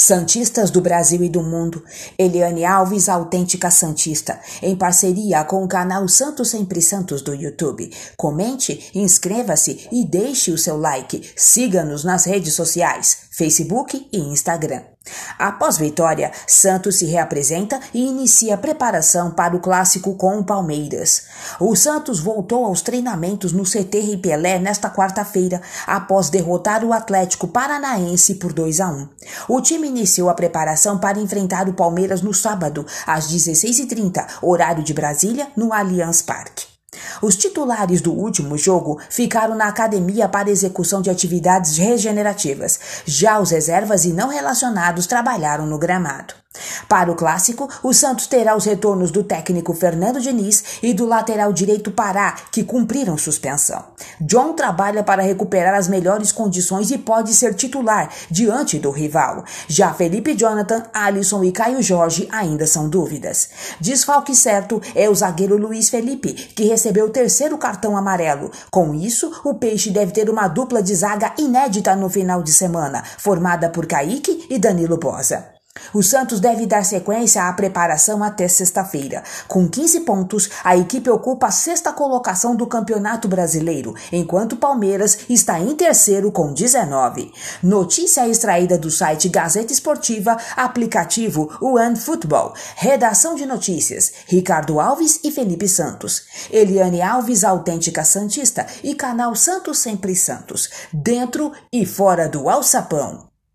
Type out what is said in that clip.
Santistas do Brasil e do mundo, Eliane Alves, autêntica Santista, em parceria com o canal Santos Sempre Santos do YouTube. Comente, inscreva-se e deixe o seu like. Siga-nos nas redes sociais, Facebook e Instagram. Após vitória, Santos se reapresenta e inicia a preparação para o clássico com o Palmeiras. O Santos voltou aos treinamentos no CT Rei Pelé nesta quarta-feira, após derrotar o Atlético Paranaense por 2 a 1. O time iniciou a preparação para enfrentar o Palmeiras no sábado, às 16h30, horário de Brasília, no Allianz Parque. Os titulares do último jogo ficaram na academia para execução de atividades regenerativas. Já os reservas e não relacionados trabalharam no gramado. Para o clássico, o Santos terá os retornos do técnico Fernando Diniz e do lateral direito Pará, que cumpriram suspensão. John trabalha para recuperar as melhores condições e pode ser titular diante do rival. Já Felipe Jonathan, Alisson e Caio Jorge ainda são dúvidas. Desfalque certo é o zagueiro Luiz Felipe, que recebeu o terceiro cartão amarelo. Com isso, o Peixe deve ter uma dupla de zaga inédita no final de semana, formada por Kaique e Danilo Bosa. O Santos deve dar sequência à preparação até sexta-feira. Com 15 pontos, a equipe ocupa a sexta colocação do Campeonato Brasileiro, enquanto Palmeiras está em terceiro com 19. Notícia extraída do site Gazeta Esportiva, aplicativo One Football. Redação de notícias: Ricardo Alves e Felipe Santos. Eliane Alves, autêntica Santista, e canal Santos Sempre Santos. Dentro e fora do alçapão.